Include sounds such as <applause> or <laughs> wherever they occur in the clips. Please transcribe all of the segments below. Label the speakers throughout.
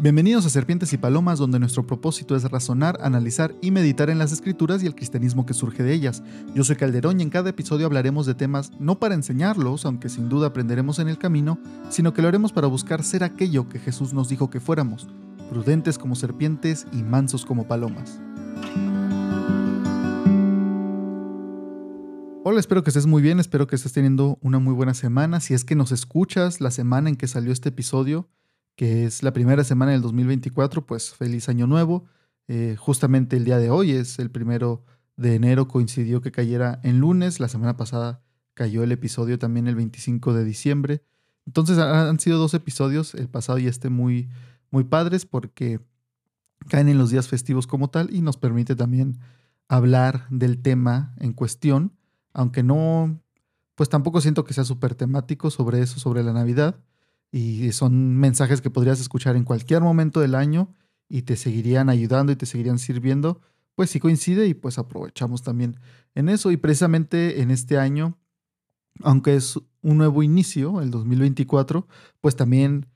Speaker 1: Bienvenidos a Serpientes y Palomas, donde nuestro propósito es razonar, analizar y meditar en las escrituras y el cristianismo que surge de ellas. Yo soy Calderón y en cada episodio hablaremos de temas no para enseñarlos, aunque sin duda aprenderemos en el camino, sino que lo haremos para buscar ser aquello que Jesús nos dijo que fuéramos, prudentes como serpientes y mansos como palomas. Hola, espero que estés muy bien, espero que estés teniendo una muy buena semana. Si es que nos escuchas la semana en que salió este episodio, que es la primera semana del 2024, pues feliz año nuevo. Eh, justamente el día de hoy es el primero de enero, coincidió que cayera en lunes, la semana pasada cayó el episodio también el 25 de diciembre. Entonces han sido dos episodios, el pasado y este muy, muy padres porque caen en los días festivos como tal y nos permite también hablar del tema en cuestión, aunque no, pues tampoco siento que sea súper temático sobre eso, sobre la Navidad y son mensajes que podrías escuchar en cualquier momento del año y te seguirían ayudando y te seguirían sirviendo, pues sí coincide y pues aprovechamos también en eso. Y precisamente en este año, aunque es un nuevo inicio, el 2024, pues también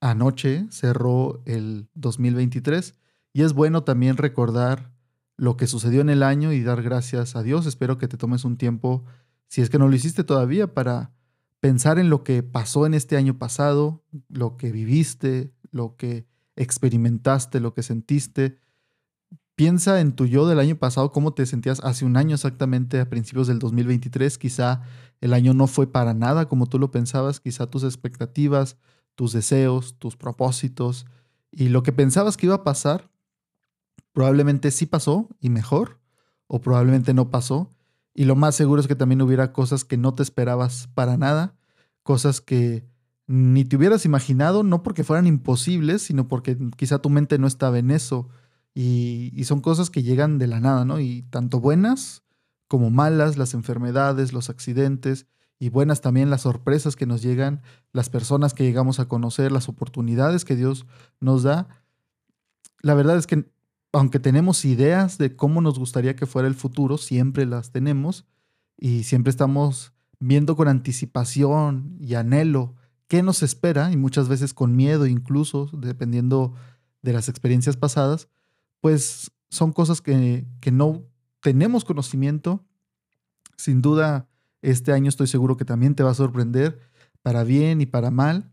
Speaker 1: anoche cerró el 2023 y es bueno también recordar lo que sucedió en el año y dar gracias a Dios. Espero que te tomes un tiempo, si es que no lo hiciste todavía, para pensar en lo que pasó en este año pasado, lo que viviste, lo que experimentaste, lo que sentiste. Piensa en tu yo del año pasado, cómo te sentías hace un año exactamente a principios del 2023. Quizá el año no fue para nada como tú lo pensabas, quizá tus expectativas, tus deseos, tus propósitos y lo que pensabas que iba a pasar, probablemente sí pasó y mejor, o probablemente no pasó. Y lo más seguro es que también hubiera cosas que no te esperabas para nada, cosas que ni te hubieras imaginado, no porque fueran imposibles, sino porque quizá tu mente no estaba en eso. Y, son cosas que llegan de la nada, ¿no? Y tanto buenas como malas, las enfermedades, los accidentes, y buenas también las sorpresas que nos llegan, las personas que llegamos a conocer, las oportunidades que Dios nos da. La verdad es que aunque tenemos ideas de cómo nos gustaría que fuera el futuro, siempre las tenemos y siempre estamos viendo con anticipación y anhelo qué nos espera y muchas veces con miedo incluso, dependiendo de las experiencias pasadas, pues son cosas que, que no tenemos conocimiento. Sin duda, este año estoy seguro que también te va a sorprender para bien y para mal,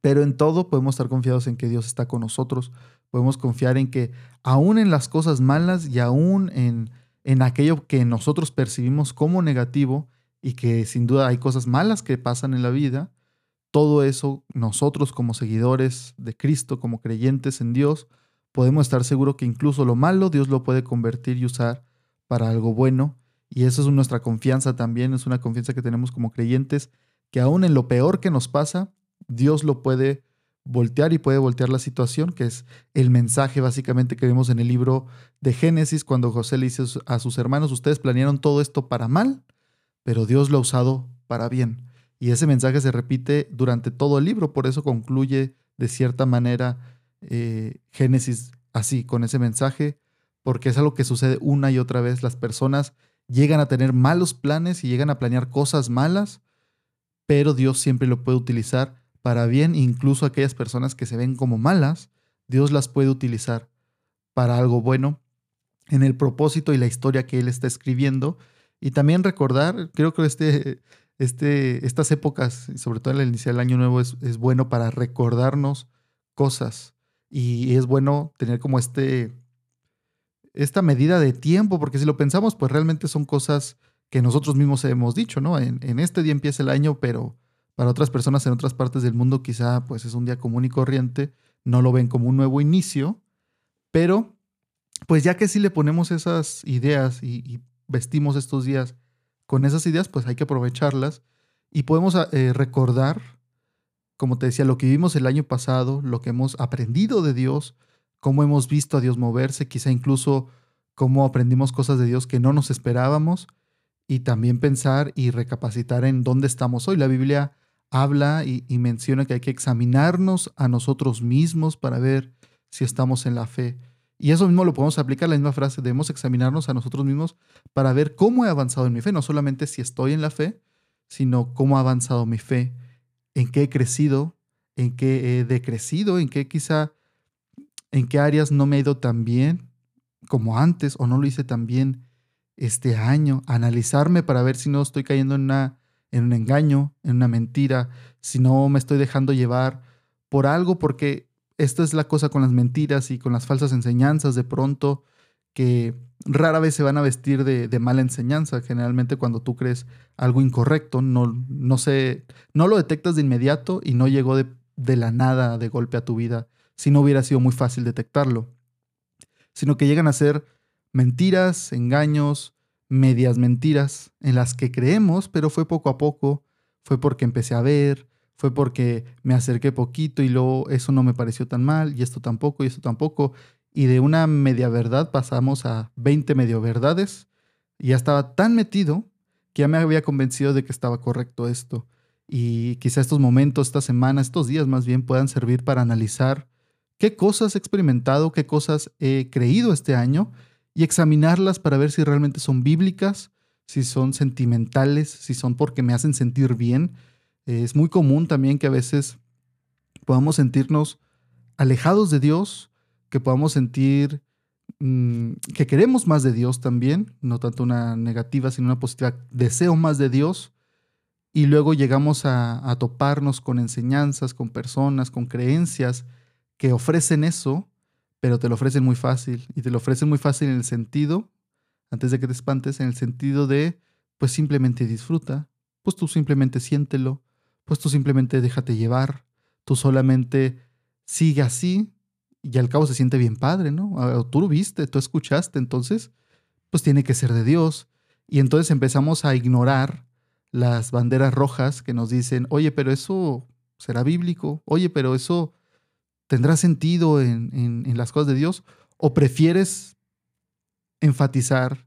Speaker 1: pero en todo podemos estar confiados en que Dios está con nosotros, podemos confiar en que aún en las cosas malas y aún en, en aquello que nosotros percibimos como negativo y que sin duda hay cosas malas que pasan en la vida, todo eso nosotros como seguidores de Cristo, como creyentes en Dios, podemos estar seguros que incluso lo malo Dios lo puede convertir y usar para algo bueno. Y eso es nuestra confianza también, es una confianza que tenemos como creyentes, que aún en lo peor que nos pasa, Dios lo puede voltear y puede voltear la situación, que es el mensaje básicamente que vemos en el libro de Génesis, cuando José le dice a sus hermanos, ustedes planearon todo esto para mal, pero Dios lo ha usado para bien. Y ese mensaje se repite durante todo el libro, por eso concluye de cierta manera eh, Génesis así, con ese mensaje, porque es algo que sucede una y otra vez. Las personas llegan a tener malos planes y llegan a planear cosas malas, pero Dios siempre lo puede utilizar para bien, incluso aquellas personas que se ven como malas, Dios las puede utilizar para algo bueno en el propósito y la historia que Él está escribiendo. Y también recordar, creo que este, este, estas épocas, sobre todo el iniciar el año nuevo, es, es bueno para recordarnos cosas. Y es bueno tener como este, esta medida de tiempo, porque si lo pensamos, pues realmente son cosas que nosotros mismos hemos dicho, ¿no? En, en este día empieza el año, pero para otras personas en otras partes del mundo quizá pues es un día común y corriente, no lo ven como un nuevo inicio, pero pues ya que si le ponemos esas ideas y, vestimos estos días con esas ideas, pues hay que aprovecharlas y podemos eh, recordar, como te decía, lo que vivimos el año pasado, lo que hemos aprendido de Dios, cómo hemos visto a Dios moverse, quizá incluso cómo aprendimos cosas de Dios que no nos esperábamos y también pensar y recapacitar en dónde estamos hoy. La Biblia habla y, menciona que hay que examinarnos a nosotros mismos para ver si estamos en la fe. Y eso mismo lo podemos aplicar, la misma frase, debemos examinarnos a nosotros mismos para ver cómo he avanzado en mi fe, no solamente si estoy en la fe, sino cómo ha avanzado mi fe, en qué he crecido, en qué he decrecido, en qué quizá en qué áreas no me he ido tan bien como antes o no lo hice tan bien este año, analizarme para ver si no estoy cayendo en, una, en un engaño, en una mentira, si no me estoy dejando llevar por algo, porque esta es la cosa con las mentiras y con las falsas enseñanzas de pronto, que rara vez se van a vestir de, mala enseñanza. Generalmente cuando tú crees algo incorrecto, no, no, no lo detectas de inmediato y no llegó de, de la nada de golpe a tu vida, si no hubiera sido muy fácil detectarlo, sino que llegan a ser mentiras, engaños, medias mentiras en las que creemos, pero fue poco a poco, fue porque empecé a ver, fue porque me acerqué poquito y luego eso no me pareció tan mal y esto tampoco y esto tampoco. Y de una media verdad pasamos a 20 medio verdades y ya estaba tan metido que ya me había convencido de que estaba correcto esto. Y quizá estos momentos, estas semanas, estos días más bien puedan servir para analizar qué cosas he experimentado, qué cosas he creído este año y examinarlas para ver si realmente son bíblicas, si son sentimentales, si son porque me hacen sentir bien, es muy común también que a veces podamos sentirnos alejados de Dios, que podamos sentir mm, que queremos más de Dios también, no tanto una negativa, sino una positiva, deseo más de Dios, y luego llegamos a, a toparnos con enseñanzas, con personas, con creencias que ofrecen eso, pero te lo ofrecen muy fácil, y te lo ofrecen muy fácil en el sentido, antes de que te espantes, en el sentido de, pues simplemente disfruta, pues tú simplemente siéntelo, pues tú simplemente déjate llevar, tú solamente sigue así y al cabo se siente bien padre, ¿no? Ah, tú lo viste, tú escuchaste, entonces, pues tiene que ser de Dios. Y entonces empezamos a ignorar las banderas rojas que nos dicen, oye, pero eso será bíblico, oye, pero eso tendrá sentido en, en las cosas de Dios, o prefieres enfatizar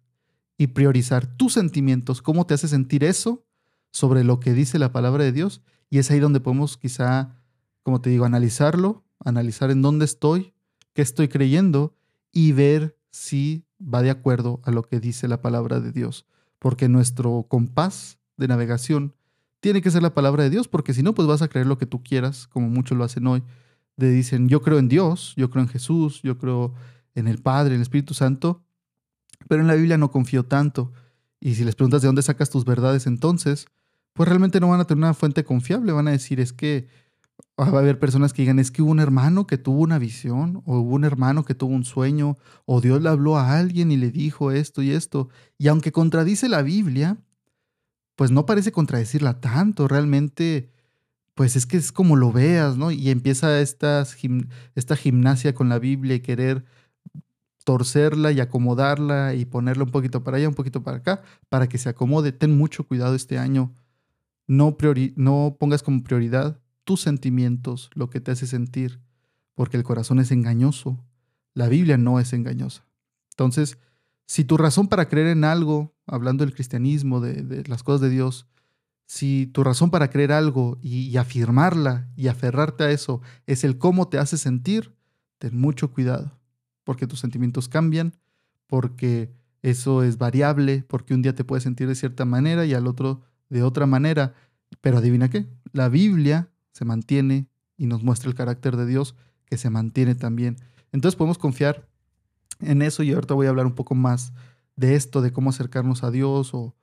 Speaker 1: y priorizar tus sentimientos, cómo te hace sentir eso sobre lo que dice la palabra de Dios y es ahí donde podemos quizá, como te digo, analizarlo, analizar en dónde estoy, qué estoy creyendo y ver si va de acuerdo a lo que dice la palabra de Dios. Porque nuestro compás de navegación tiene que ser la palabra de Dios, porque si no, pues vas a creer lo que tú quieras, como muchos lo hacen hoy. De dicen, yo creo en Dios, yo creo en Jesús, yo creo en el Padre, en el Espíritu Santo, pero en la Biblia no confío tanto. Y si les preguntas de dónde sacas tus verdades entonces, pues realmente no van a tener una fuente confiable. Van a decir, es que va a haber personas que digan, es que hubo un hermano que tuvo una visión, o hubo un hermano que tuvo un sueño, o Dios le habló a alguien y le dijo esto y esto. Y aunque contradice la Biblia, pues no parece contradecirla tanto. Realmente, pues es que es como lo veas, ¿no? Y empieza esta, gimnasia con la Biblia y querer torcerla y acomodarla y ponerla un poquito para allá, un poquito para acá, para que se acomode. Ten mucho cuidado este año no, no pongas como prioridad tus sentimientos, lo que te hace sentir, porque el corazón es engañoso. La Biblia no es engañosa. Entonces, si tu razón para creer en algo, hablando del cristianismo, de, las cosas de Dios, si tu razón para creer algo y, afirmarla y aferrarte a eso es el cómo te hace sentir, ten mucho cuidado, porque tus sentimientos cambian, porque eso es variable, porque un día te puedes sentir de cierta manera y al otro de otra manera. Pero adivina qué, la Biblia se mantiene y nos muestra el carácter de Dios que se mantiene también. Entonces podemos confiar en eso y ahorita voy a hablar un poco más de esto, de cómo acercarnos a Dios o,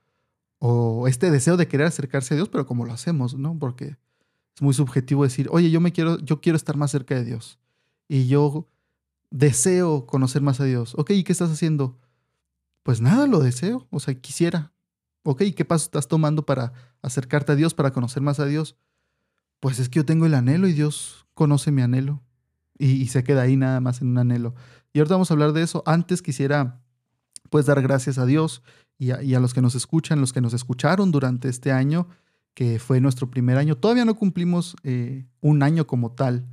Speaker 1: o este deseo de querer acercarse a Dios, pero cómo lo hacemos, ¿no? Porque es muy subjetivo decir, oye, yo me quiero, yo quiero estar más cerca de Dios y yo deseo conocer más a Dios. Ok, ¿y qué estás haciendo? Pues nada, lo deseo, o sea, quisiera, Ok, ¿qué paso estás tomando para acercarte a Dios, para conocer más a Dios? Pues es que yo tengo el anhelo y Dios conoce mi anhelo. Y, se queda ahí nada más en un anhelo. Y ahorita vamos a hablar de eso. Antes quisiera pues dar gracias a Dios y a, los que nos escuchan, los que nos escucharon durante este año, que fue nuestro primer año. Todavía no cumplimos eh, un año como tal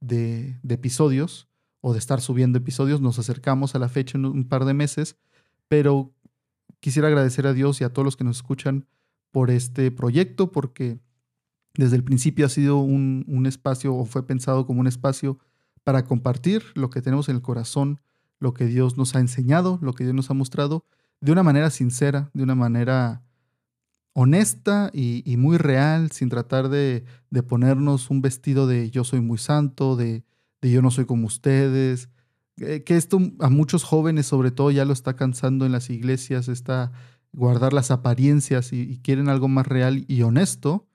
Speaker 1: de, de, episodios o de estar subiendo episodios. Nos acercamos a la fecha en un par de meses, pero quisiera agradecer a Dios y a todos los que nos escuchan por este proyecto, porque desde el principio ha sido un, espacio o fue pensado como un espacio para compartir lo que tenemos en el corazón, lo que Dios nos ha enseñado, lo que Dios nos ha mostrado, de una manera sincera, de una manera honesta y, muy real, sin tratar de, ponernos un vestido de yo soy muy santo, de, de yo no soy como ustedes, eh, que esto a muchos jóvenes sobre todo ya lo está cansando en las iglesias, está guardar las apariencias y, quieren algo más real y honesto.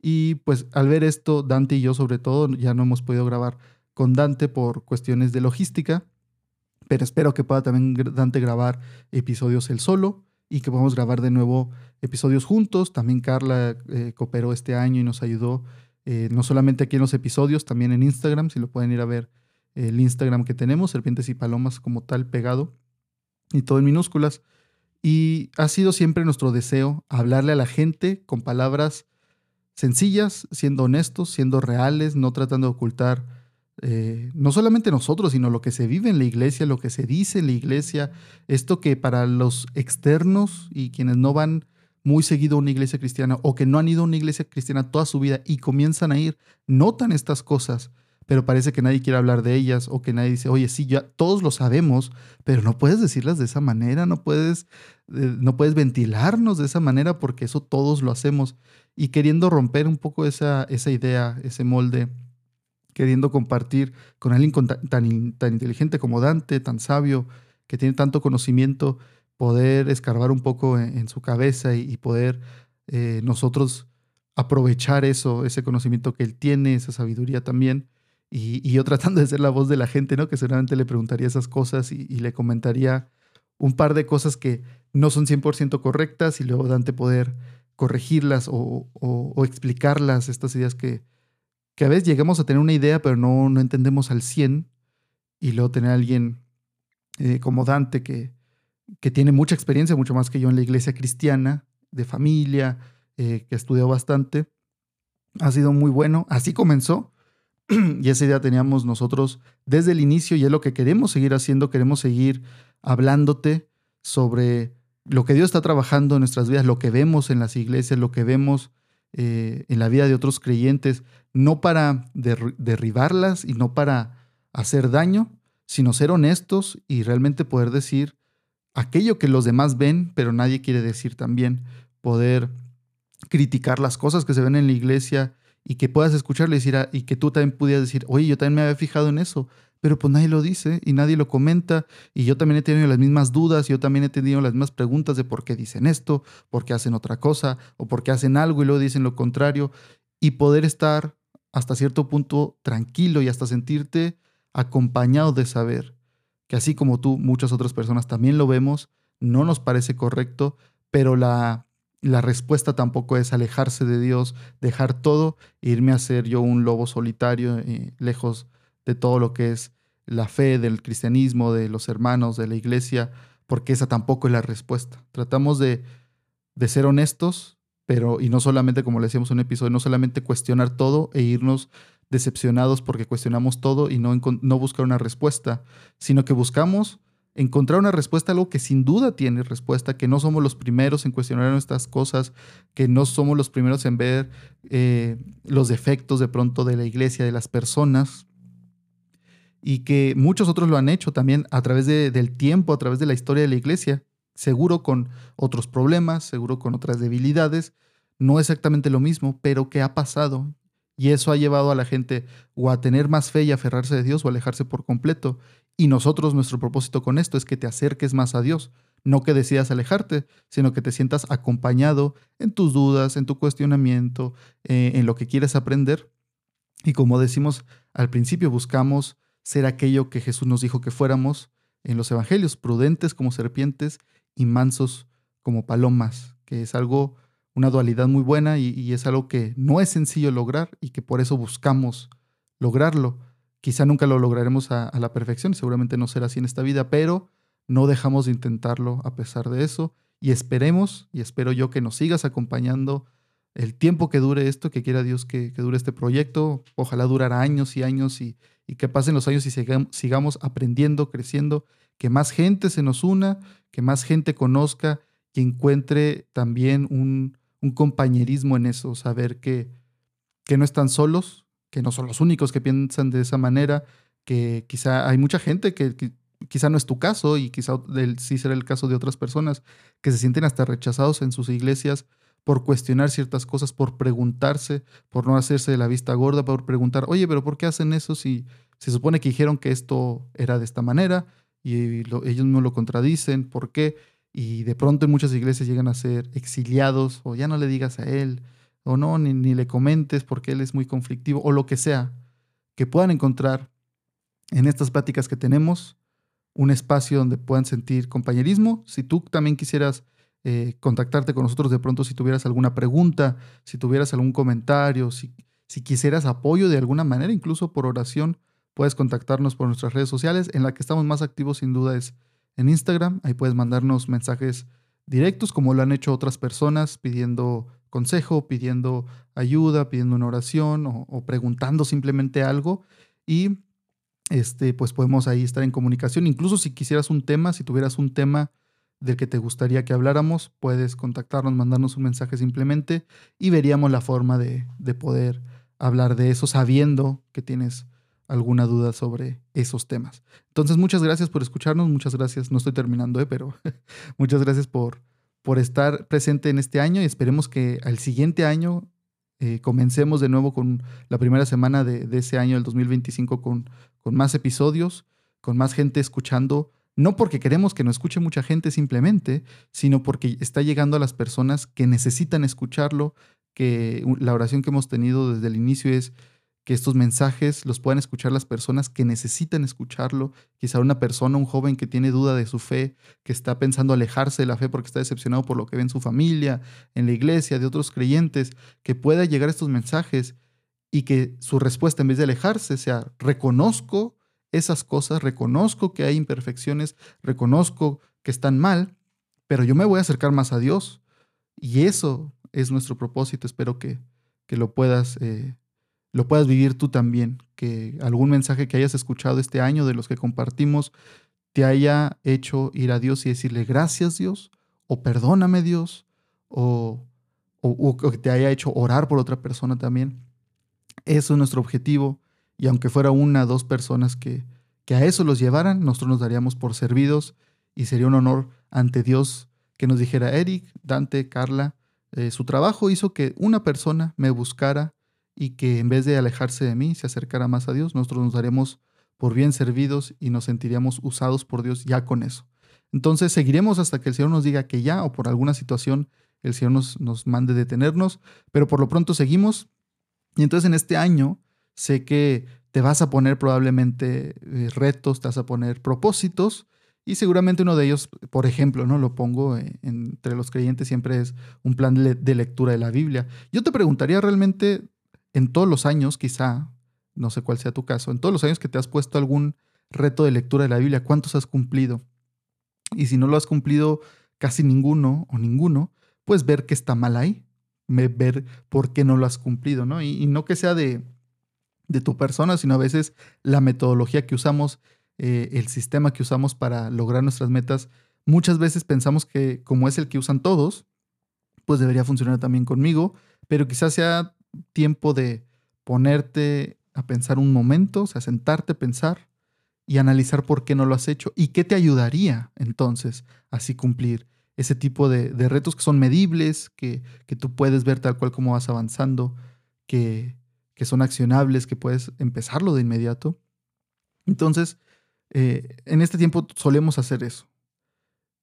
Speaker 1: Y pues al ver esto, Dante y yo sobre todo ya no hemos podido grabar con Dante por cuestiones de logística, pero espero que pueda también Dante grabar episodios él solo y que podamos grabar de nuevo episodios juntos. También Carla eh, cooperó este año y nos ayudó eh, no solamente aquí en los episodios, también en Instagram, si lo pueden ir a ver el Instagram que tenemos, Serpientes y Palomas como tal pegado y todo en minúsculas. Y ha sido siempre nuestro deseo hablarle a la gente con palabras sencillas, siendo honestos, siendo reales, no tratando de ocultar eh, no solamente nosotros, sino lo que se vive en la iglesia, lo que se dice en la iglesia, esto que para los externos y quienes no van muy seguido a una iglesia cristiana o que no han ido a una iglesia cristiana toda su vida y comienzan a ir, notan estas cosas pero parece que nadie quiere hablar de ellas o que nadie dice, oye, sí, ya todos lo sabemos, pero no puedes decirlas de esa manera, no puedes, eh, no puedes ventilarnos de esa manera porque eso todos lo hacemos. Y queriendo romper un poco esa, esa idea, ese molde, queriendo compartir con alguien tan, tan, inteligente como Dante, tan sabio, que tiene tanto conocimiento, poder escarbar un poco en, su cabeza y, poder eh, nosotros aprovechar eso, ese conocimiento que él tiene, esa sabiduría también, y, yo <laughs> tratando de ser la voz de la gente, ¿no? Que seguramente le preguntaría esas cosas y, le comentaría un par de cosas que no son 100% correctas y luego Dante poder corregirlas o, explicarlas, estas ideas que, que a veces llegamos a tener una idea pero no, no entendemos al 100 y luego tener a alguien eh, como Dante que, que tiene mucha experiencia, mucho más que yo en la iglesia cristiana, de familia, eh, que estudió bastante, ha sido muy bueno. Así comenzó <clears throat> y esa idea teníamos nosotros desde el inicio y es lo que queremos seguir haciendo, queremos seguir hablándote sobre lo que Dios está trabajando en nuestras vidas, lo que vemos en las iglesias, lo que vemos eh, en la vida de otros creyentes, no para derribarlas y no para hacer daño, sino ser honestos y realmente poder decir aquello que los demás ven, pero nadie quiere decir también, poder criticar las cosas que se ven en la iglesia y que puedas escucharle y, decir, ah, y que tú también pudieras decir, oye, yo también me había fijado en eso, pero pues nadie lo dice y nadie lo comenta. Y yo también he tenido las mismas dudas, yo también he tenido las mismas preguntas de por qué dicen esto, por qué hacen otra cosa o por qué hacen algo y luego dicen lo contrario. Y poder estar hasta cierto punto tranquilo y hasta sentirte acompañado de saber que así como tú, muchas otras personas también lo vemos, no nos parece correcto, pero la la respuesta tampoco es alejarse de Dios, dejar todo e irme a ser yo un lobo solitario, eh, lejos de todo lo que es la fe del cristianismo, de los hermanos, de la iglesia, porque esa tampoco es la respuesta. Tratamos de, de ser honestos, pero, y no solamente, como le decíamos en un episodio, no solamente cuestionar todo e irnos decepcionados porque cuestionamos todo y no, no buscar una respuesta, sino que buscamos encontrar una respuesta a algo que sin duda tiene respuesta, que no somos los primeros en cuestionar nuestras cosas, que no somos los primeros en ver eh, los defectos de pronto de la iglesia, de las personas, y que muchos otros lo han hecho también a través del tiempo, a través de la historia de la iglesia, seguro con otros problemas, seguro con otras debilidades, no exactamente lo mismo, pero que ha pasado. Y eso ha llevado a la gente o a tener más fe y aferrarse de Dios o alejarse por completo. Y nosotros, nuestro propósito con esto es que te acerques más a Dios, no que decidas alejarte, sino que te sientas acompañado en tus dudas, en tu cuestionamiento, eh, en lo que quieres aprender. Y como decimos al principio, buscamos ser aquello que Jesús nos dijo que fuéramos en los evangelios, prudentes como serpientes y mansos como palomas, que es algo, una dualidad muy buena y, es algo que no es sencillo lograr y que por eso buscamos lograrlo Quizá nunca lo lograremos a, la perfección, seguramente no será así en esta vida, pero no dejamos de intentarlo a pesar de eso y esperemos y espero yo que nos sigas acompañando el tiempo que dure esto, que quiera Dios que, dure este proyecto. Ojalá durara años y años y, que pasen los años y sigamos aprendiendo, creciendo, que más gente se nos una, que más gente conozca y encuentre también un, compañerismo en eso, saber que, que no están solos, que no son los únicos que piensan de esa manera, que quizá hay mucha gente que, quizá no es tu caso y quizá sí será el caso de otras personas que se sienten hasta rechazados en sus iglesias por cuestionar ciertas cosas, por preguntarse, por no hacerse de la vista gorda, por preguntar, oye, pero ¿por qué hacen eso si, se supone que dijeron que esto era de esta manera y ellos no lo contradicen, ¿por qué? Y de pronto en muchas iglesias llegan a ser exiliados o ya no le digas a él o no, ni, ni le comentes porque él es muy conflictivo o lo que sea, que puedan encontrar en estas pláticas que tenemos un espacio donde puedan sentir compañerismo. Si tú también quisieras eh, contactarte con nosotros de pronto si tuvieras alguna pregunta, si tuvieras algún comentario, si, si quisieras apoyo de alguna manera, incluso por oración, puedes contactarnos por nuestras redes sociales. En la que estamos más activos sin duda es en Instagram. Ahí puedes mandarnos mensajes directos como lo han hecho otras personas pidiendo consejo, pidiendo ayuda, pidiendo una oración o, preguntando simplemente algo. Y este, pues podemos ahí estar en comunicación. Incluso si quisieras un tema, si tuvieras un tema del que te gustaría que habláramos, puedes contactarnos, mandarnos un mensaje simplemente y veríamos la forma de, de poder hablar de eso sabiendo que tienes alguna duda sobre esos temas. Entonces, muchas gracias por escucharnos, muchas gracias, no estoy terminando, ¿eh? pero <laughs> muchas gracias por, por estar presente en este año y esperemos que al siguiente año eh, comencemos de nuevo con la primera semana de, de ese año, el 2025, con, con más episodios, con más gente escuchando, no porque queremos que nos escuche mucha gente simplemente, sino porque está llegando a las personas que necesitan escucharlo, que la oración que hemos tenido desde el inicio es que estos mensajes los puedan escuchar las personas que necesitan escucharlo, quizá una persona, un joven que tiene duda de su fe, que está pensando alejarse de la fe porque está decepcionado por lo que ve en su familia, en la iglesia, de otros creyentes, que pueda llegar estos mensajes y que su respuesta en vez de alejarse sea, reconozco esas cosas, reconozco que hay imperfecciones, reconozco que están mal, pero yo me voy a acercar más a Dios. Y eso es nuestro propósito. Espero que, que lo puedas eh, lo puedas vivir tú también, que algún mensaje que hayas escuchado este año de los que compartimos te haya hecho ir a Dios y decirle gracias Dios, o perdóname Dios, o, o, que te haya hecho orar por otra persona también. Eso es nuestro objetivo y aunque fuera una dos personas que, que a eso los llevaran, nosotros nos daríamos por servidos y sería un honor ante Dios que nos dijera, Eric, Dante, Carla, eh, su trabajo hizo que una persona me buscara y que en vez de alejarse de mí, se acercara más a Dios, nosotros nos daremos por bien servidos y nos sentiríamos usados por Dios ya con eso. Entonces seguiremos hasta que el Señor nos diga que ya o por alguna situación el Señor nos, nos mande detenernos, pero por lo pronto seguimos. Y entonces en este año sé que te vas a poner probablemente eh, retos, te vas a poner propósitos y seguramente uno de ellos, por ejemplo, no lo pongo eh, entre los creyentes siempre es un plan de lectura de la Biblia. Yo te preguntaría realmente en todos los años, quizá, no sé cuál sea tu caso, en todos los años que te has puesto algún reto de lectura de la Biblia, ¿cuántos has cumplido? Y si no lo has cumplido casi ninguno o ninguno, pues ver que está mal ahí, ver por qué no lo has cumplido, ¿no? Y, no que sea de, de, tu persona, sino a veces la metodología que usamos, eh, el sistema que usamos para lograr nuestras metas, muchas veces pensamos que como es el que usan todos, pues debería funcionar también conmigo, pero quizás sea tiempo de ponerte a pensar un momento, o sea, sentarte, pensar y analizar por qué no lo has hecho y qué te ayudaría entonces así cumplir ese tipo de, retos que son medibles, que, que, tú puedes ver tal cual como vas avanzando, que, que, son accionables, que puedes empezarlo de inmediato. Entonces, eh, en este tiempo solemos hacer eso.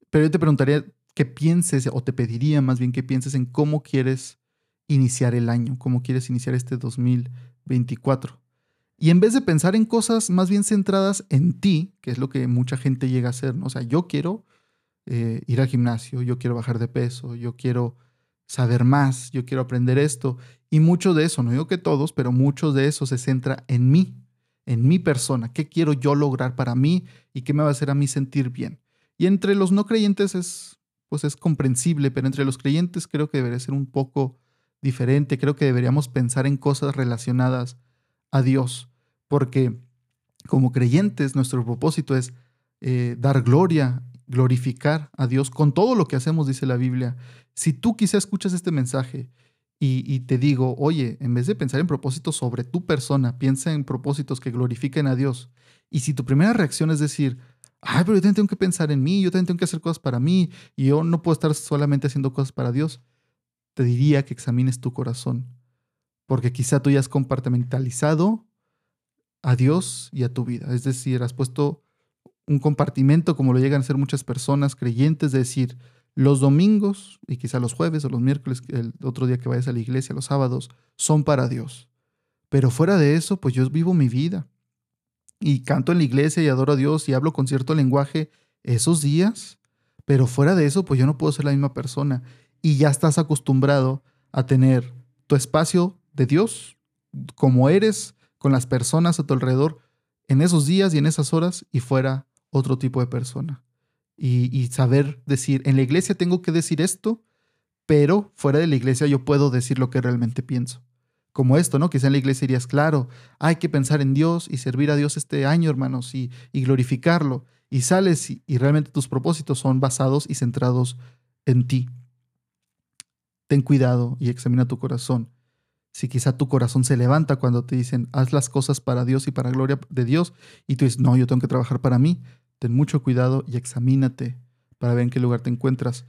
Speaker 1: Pero yo te preguntaría que pienses, o te pediría más bien que pienses en cómo quieres iniciar el año, cómo quieres iniciar este 2024. Y en vez de pensar en cosas más bien centradas en ti, que es lo que mucha gente llega a hacer, ¿no? O sea, yo quiero eh, ir al gimnasio, yo quiero bajar de peso, yo quiero saber más, yo quiero aprender esto. Y mucho de eso, no digo que todos, pero mucho de eso se centra en mí, en mi persona. ¿Qué quiero yo lograr para mí y qué me va a hacer a mí sentir bien? Y entre los no creyentes es, pues es comprensible, pero entre los creyentes creo que debería ser un poco diferente. Creo que deberíamos pensar en cosas relacionadas a Dios, porque como creyentes nuestro propósito es eh, dar gloria, glorificar a Dios con todo lo que hacemos, dice la Biblia. Si tú quizá escuchas este mensaje y, te digo, oye, en vez de pensar en propósitos sobre tu persona, piensa en propósitos que glorifiquen a Dios. Y si tu primera reacción es decir, ay, pero yo también tengo que pensar en mí, yo también tengo que hacer cosas para mí, y yo no puedo estar solamente haciendo cosas para Dios, te diría que examines tu corazón, porque quizá tú ya has compartimentalizado a Dios y a tu vida. Es decir, has puesto un compartimento como lo llegan a ser muchas personas creyentes, de decir, los domingos y quizá los jueves o los miércoles, el otro día que vayas a la iglesia, los sábados, son para Dios. Pero fuera de eso, pues yo vivo mi vida. Y canto en la iglesia y adoro a Dios y hablo con cierto lenguaje esos días. Pero fuera de eso, pues yo no puedo ser la misma persona. Y ya estás acostumbrado a tener tu espacio de Dios como eres con las personas a tu alrededor en esos días y en esas horas y fuera otro tipo de persona. Y, y, saber decir, en la iglesia tengo que decir esto, pero fuera de la iglesia yo puedo decir lo que realmente pienso como esto, ¿no? Quizá en la iglesia dirías, claro, hay que pensar en Dios y servir a Dios este año, hermanos, y, glorificarlo. Y sales y, realmente tus propósitos son basados y centrados en ti. Ten cuidado y examina tu corazón. Si quizá tu corazón se levanta cuando te dicen, haz las cosas para Dios y para gloria de Dios, y tú dices, no, yo tengo que trabajar para mí, ten mucho cuidado y examínate para ver en qué lugar te encuentras.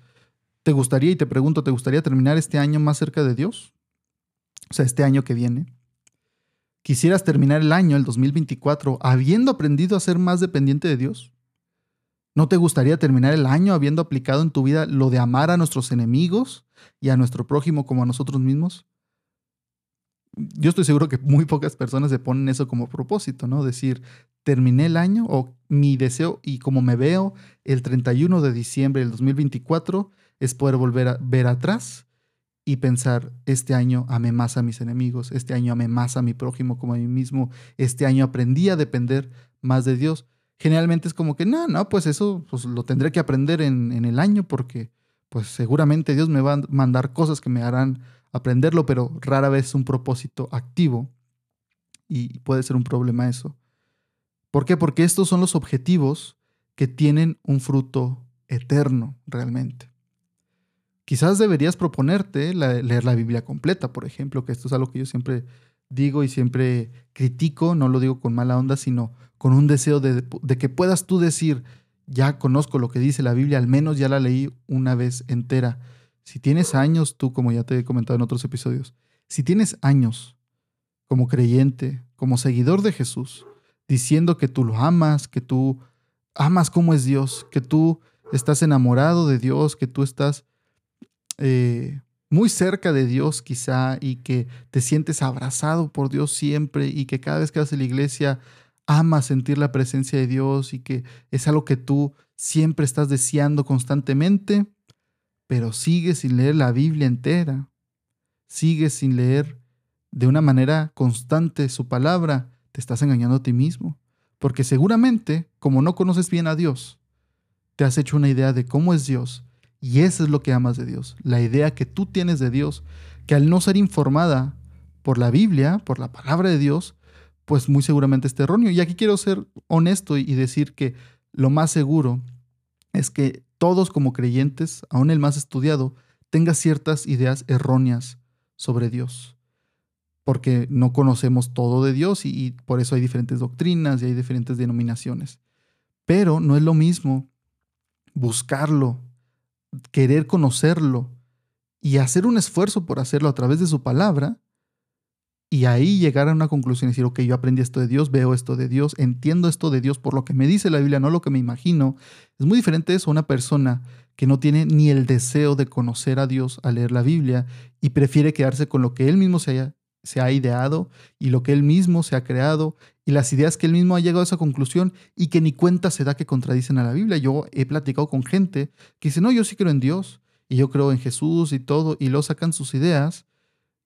Speaker 1: ¿Te gustaría, y te pregunto, ¿te gustaría terminar este año más cerca de Dios? o sea, este año que viene, quisieras terminar el año, el 2024, habiendo aprendido a ser más dependiente de Dios? ¿No te gustaría terminar el año habiendo aplicado en tu vida lo de amar a nuestros enemigos y a nuestro prójimo como a nosotros mismos? Yo estoy seguro que muy pocas personas se ponen eso como propósito, ¿no? Decir, terminé el año o mi deseo y como me veo el 31 de diciembre del 2024 es poder volver a ver atrás y pensar, este año amé más a mis enemigos, este año amé más a mi prójimo como a mí mismo, este año aprendí a depender más de Dios. Generalmente es como que, no, no, pues eso pues lo tendré que aprender en, en el año porque pues seguramente Dios me va a mandar cosas que me harán aprenderlo, pero rara vez es un propósito activo y puede ser un problema eso. ¿Por qué? Porque estos son los objetivos que tienen un fruto eterno realmente. Quizás deberías proponerte leer la Biblia completa, por ejemplo, que esto es algo que yo siempre digo y siempre critico, no lo digo con mala onda, sino con un deseo de, que puedas tú decir, ya conozco lo que dice la Biblia, al menos ya la leí una vez entera. Si tienes años, tú, como ya te he comentado en otros episodios, si tienes años como creyente, como seguidor de Jesús, diciendo que tú lo amas, que tú amas cómo es Dios, que tú estás enamorado de Dios, que tú estás eh, muy cerca de Dios quizá y que te sientes abrazado por Dios siempre y que cada vez que vas a la iglesia amas sentir la presencia de Dios y que es algo que tú siempre estás deseando constantemente, pero sigues sin leer la Biblia entera, sigues sin leer de una manera constante su palabra, te estás engañando a ti mismo. Porque seguramente, como no conoces bien a Dios, te has hecho una idea de cómo es Dios y eso es lo que amas de Dios, la idea que tú tienes de Dios, que al no ser informada por la Biblia, por la palabra de Dios, pues muy seguramente es erróneo. Y aquí quiero ser honesto y decir que lo más seguro es que todos como creyentes, aún el más estudiado, tenga ciertas ideas erróneas sobre Dios. Porque no conocemos todo de Dios y, por eso hay diferentes doctrinas y hay diferentes denominaciones. Pero no es lo mismo buscarlo querer conocerlo y hacer un esfuerzo por hacerlo a través de su palabra y ahí llegar a una conclusión y decir, ok, yo aprendí esto de Dios, veo esto de Dios, entiendo esto de Dios por lo que me dice la Biblia, no lo que me imagino. Es muy diferente eso a una persona que no tiene ni el deseo de conocer a Dios al leer la Biblia y prefiere quedarse con lo que él mismo se haya se ha ideado y lo que él mismo se ha creado y las ideas que él mismo ha llegado a esa conclusión y que ni cuenta se da que contradicen a la Biblia. Yo he platicado con gente que dice, no, yo sí creo en Dios y yo creo en Jesús y todo, y lo sacan sus ideas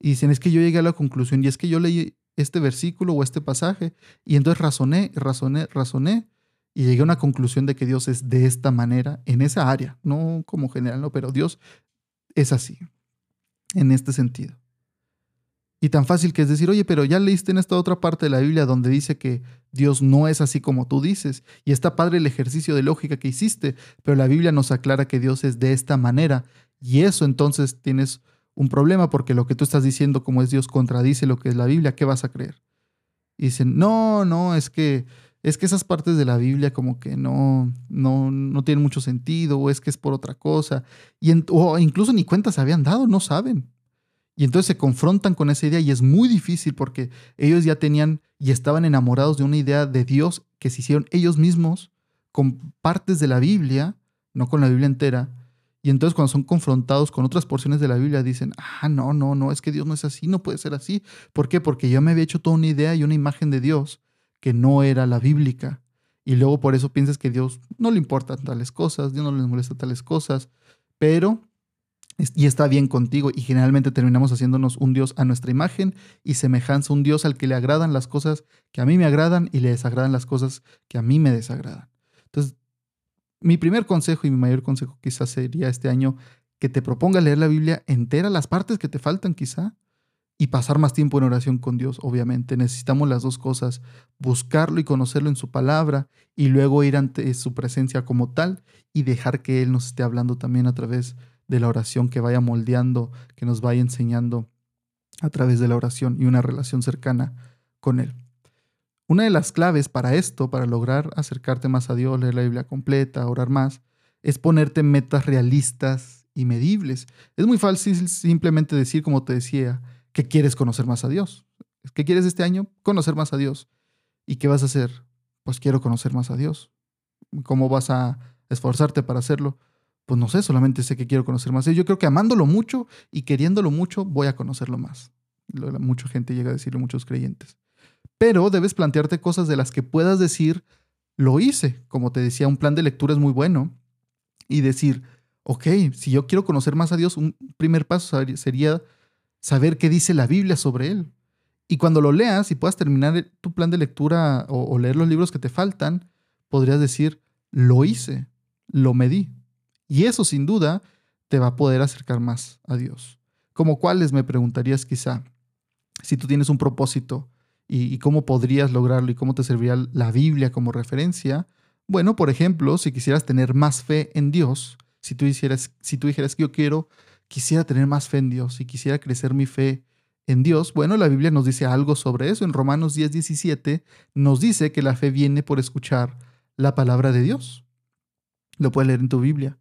Speaker 1: y dicen, es que yo llegué a la conclusión y es que yo leí este versículo o este pasaje y entonces razoné, razoné, razoné y llegué a una conclusión de que Dios es de esta manera en esa área, no como general, no, pero Dios es así, en este sentido. Y tan fácil que es decir, oye, pero ya leíste en esta otra parte de la Biblia donde dice que Dios no es así como tú dices. Y está padre el ejercicio de lógica que hiciste, pero la Biblia nos aclara que Dios es de esta manera. Y eso entonces tienes un problema porque lo que tú estás diciendo como es Dios contradice lo que es la Biblia. ¿Qué vas a creer? Y dicen, no, no, es que es que esas partes de la Biblia como que no, no, no tienen mucho sentido o es que es por otra cosa. Y o incluso ni cuenta se habían dado, no saben. Y entonces se confrontan con esa idea y es muy difícil porque ellos ya tenían y estaban enamorados de una idea de Dios que se hicieron ellos mismos con partes de la Biblia, no con la Biblia entera. Y entonces cuando son confrontados con otras porciones de la Biblia dicen, ah, no, no, no, es que Dios no es así, no puede ser así. ¿Por qué? Porque yo me había hecho toda una idea y una imagen de Dios que no era la bíblica. Y luego por eso piensas que Dios no le importan tales cosas, Dios no le molesta tales cosas, pero y está bien contigo y generalmente terminamos haciéndonos un Dios a nuestra imagen y semejanza, un Dios al que le agradan las cosas que a mí me agradan y le desagradan las cosas que a mí me desagradan. Entonces, mi primer consejo y mi mayor consejo quizás sería este año que te proponga leer la Biblia entera, las partes que te faltan quizá, y pasar más tiempo en oración con Dios, obviamente. Necesitamos las dos cosas, buscarlo y conocerlo en su palabra y luego ir ante su presencia como tal y dejar que Él nos esté hablando también a través de de la oración que vaya moldeando, que nos vaya enseñando a través de la oración y una relación cercana con Él. Una de las claves para esto, para lograr acercarte más a Dios, leer la Biblia completa, orar más, es ponerte metas realistas y medibles. Es muy fácil simplemente decir, como te decía, que quieres conocer más a Dios. ¿Qué quieres este año? Conocer más a Dios. ¿Y qué vas a hacer? Pues quiero conocer más a Dios. ¿Cómo vas a esforzarte para hacerlo? Pues no sé, solamente sé que quiero conocer más. Yo creo que amándolo mucho y queriéndolo mucho, voy a conocerlo más. Mucha gente llega a decirlo, muchos creyentes. Pero debes plantearte cosas de las que puedas decir, lo hice. Como te decía, un plan de lectura es muy bueno. Y decir, ok, si yo quiero conocer más a Dios, un primer paso sería saber qué dice la Biblia sobre Él. Y cuando lo leas y puedas terminar tu plan de lectura o, o leer los libros que te faltan, podrías decir, lo hice, lo medí. Y eso sin duda te va a poder acercar más a Dios. Como cuáles me preguntarías quizá, si tú tienes un propósito y, cómo podrías lograrlo y cómo te serviría la Biblia como referencia. Bueno, por ejemplo, si quisieras tener más fe en Dios, si tú, hicieras, si tú dijeras que yo quiero, quisiera tener más fe en Dios y quisiera crecer mi fe en Dios, bueno, la Biblia nos dice algo sobre eso. En Romanos 10, 17 nos dice que la fe viene por escuchar la palabra de Dios. Lo puedes leer en tu Biblia.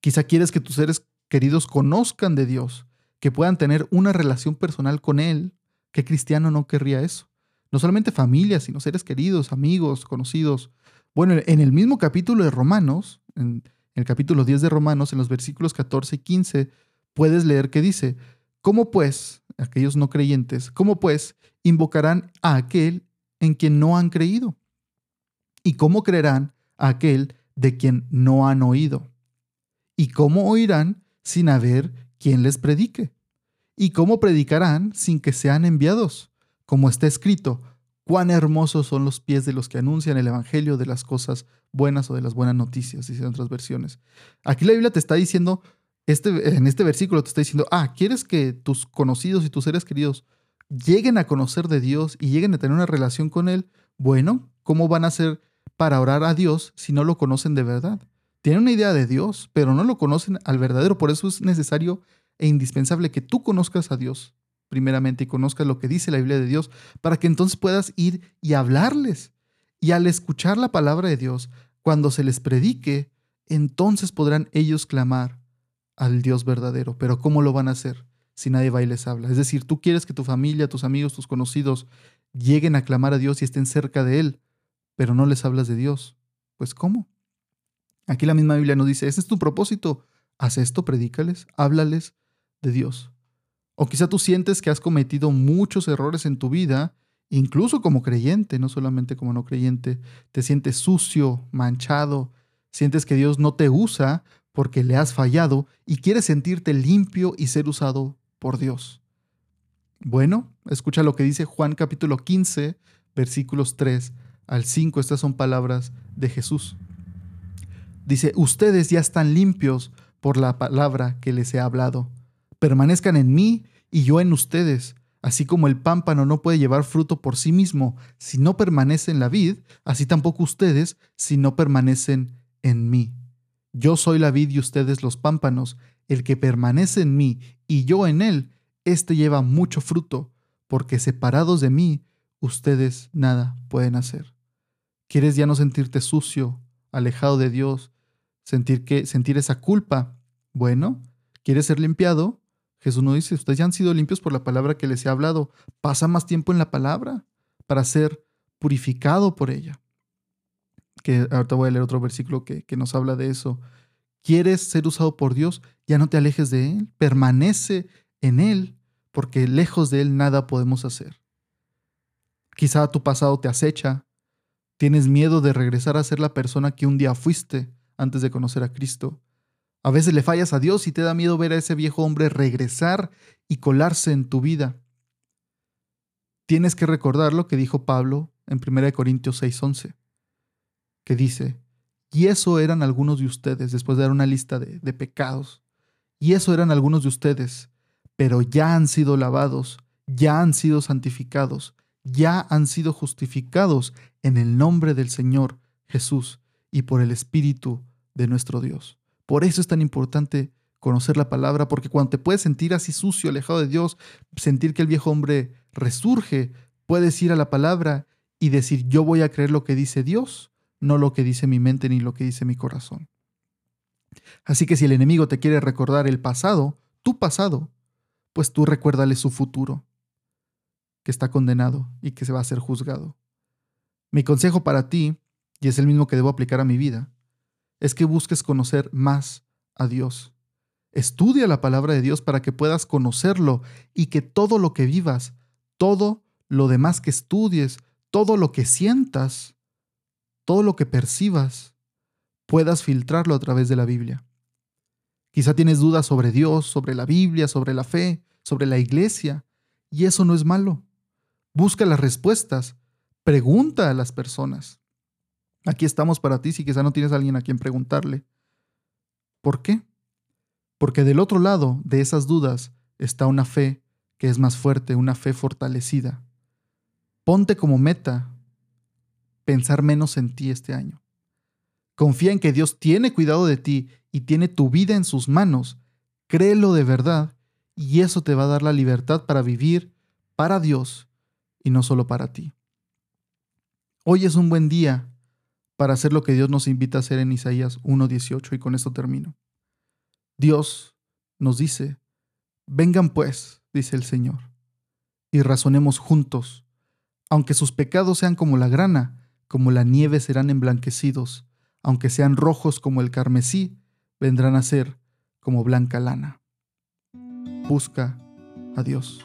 Speaker 1: Quizá quieres que tus seres queridos conozcan de Dios, que puedan tener una relación personal con Él. ¿Qué cristiano no querría eso? No solamente familia, sino seres queridos, amigos, conocidos. Bueno, en el mismo capítulo de Romanos, en el capítulo 10 de Romanos, en los versículos 14 y 15, puedes leer que dice, ¿cómo pues, aquellos no creyentes, cómo pues invocarán a aquel en quien no han creído? ¿Y cómo creerán a aquel de quien no han oído? ¿Y cómo oirán sin haber quien les predique? ¿Y cómo predicarán sin que sean enviados? Como está escrito, cuán hermosos son los pies de los que anuncian el Evangelio de las cosas buenas o de las buenas noticias, dicen otras versiones. Aquí la Biblia te está diciendo, este, en este versículo te está diciendo, ah, ¿quieres que tus conocidos y tus seres queridos lleguen a conocer de Dios y lleguen a tener una relación con Él? Bueno, ¿cómo van a hacer para orar a Dios si no lo conocen de verdad? Tienen una idea de Dios, pero no lo conocen al verdadero. Por eso es necesario e indispensable que tú conozcas a Dios primeramente y conozcas lo que dice la Biblia de Dios, para que entonces puedas ir y hablarles. Y al escuchar la palabra de Dios, cuando se les predique, entonces podrán ellos clamar al Dios verdadero. Pero ¿cómo lo van a hacer si nadie va y les habla? Es decir, tú quieres que tu familia, tus amigos, tus conocidos lleguen a clamar a Dios y estén cerca de Él, pero no les hablas de Dios. Pues ¿cómo? Aquí la misma Biblia nos dice, ese es tu propósito, haz esto, predícales, háblales de Dios. O quizá tú sientes que has cometido muchos errores en tu vida, incluso como creyente, no solamente como no creyente, te sientes sucio, manchado, sientes que Dios no te usa porque le has fallado y quieres sentirte limpio y ser usado por Dios. Bueno, escucha lo que dice Juan capítulo 15, versículos 3 al 5. Estas son palabras de Jesús. Dice, ustedes ya están limpios por la palabra que les he hablado. Permanezcan en mí y yo en ustedes. Así como el pámpano no puede llevar fruto por sí mismo si no permanece en la vid, así tampoco ustedes si no permanecen en mí. Yo soy la vid y ustedes los pámpanos. El que permanece en mí y yo en él, éste lleva mucho fruto, porque separados de mí, ustedes nada pueden hacer. ¿Quieres ya no sentirte sucio, alejado de Dios, sentir, que, sentir esa culpa. Bueno, ¿quieres ser limpiado? Jesús nos dice, ustedes ya han sido limpios por la palabra que les he hablado. Pasa más tiempo en la palabra para ser purificado por ella. Que ahorita voy a leer otro versículo que, que nos habla de eso. ¿Quieres ser usado por Dios? Ya no te alejes de Él. Permanece en Él, porque lejos de Él nada podemos hacer. Quizá tu pasado te acecha. Tienes miedo de regresar a ser la persona que un día fuiste antes de conocer a Cristo. A veces le fallas a Dios y te da miedo ver a ese viejo hombre regresar y colarse en tu vida. Tienes que recordar lo que dijo Pablo en 1 Corintios 6:11, que dice, y eso eran algunos de ustedes, después de dar una lista de, de pecados, y eso eran algunos de ustedes, pero ya han sido lavados, ya han sido santificados, ya han sido justificados en el nombre del Señor Jesús y por el Espíritu de nuestro Dios. Por eso es tan importante conocer la palabra, porque cuando te puedes sentir así sucio, alejado de Dios, sentir que el viejo hombre resurge, puedes ir a la palabra y decir, yo voy a creer lo que dice Dios, no lo que dice mi mente ni lo que dice mi corazón. Así que si el enemigo te quiere recordar el pasado, tu pasado, pues tú recuérdale su futuro, que está condenado y que se va a ser juzgado. Mi consejo para ti, y es el mismo que debo aplicar a mi vida, es que busques conocer más a Dios. Estudia la palabra de Dios para que puedas conocerlo y que todo lo que vivas, todo lo demás que estudies, todo lo que sientas, todo lo que percibas, puedas filtrarlo a través de la Biblia. Quizá tienes dudas sobre Dios, sobre la Biblia, sobre la fe, sobre la iglesia, y eso no es malo. Busca las respuestas, pregunta a las personas. Aquí estamos para ti si quizá no tienes a alguien a quien preguntarle. ¿Por qué? Porque del otro lado de esas dudas está una fe que es más fuerte, una fe fortalecida. Ponte como meta pensar menos en ti este año. Confía en que Dios tiene cuidado de ti y tiene tu vida en sus manos. Créelo de verdad y eso te va a dar la libertad para vivir para Dios y no solo para ti. Hoy es un buen día para hacer lo que Dios nos invita a hacer en Isaías 1.18 y con esto termino. Dios nos dice, vengan pues, dice el Señor, y razonemos juntos. Aunque sus pecados sean como la grana, como la nieve serán emblanquecidos, aunque sean rojos como el carmesí, vendrán a ser como blanca lana. Busca a Dios.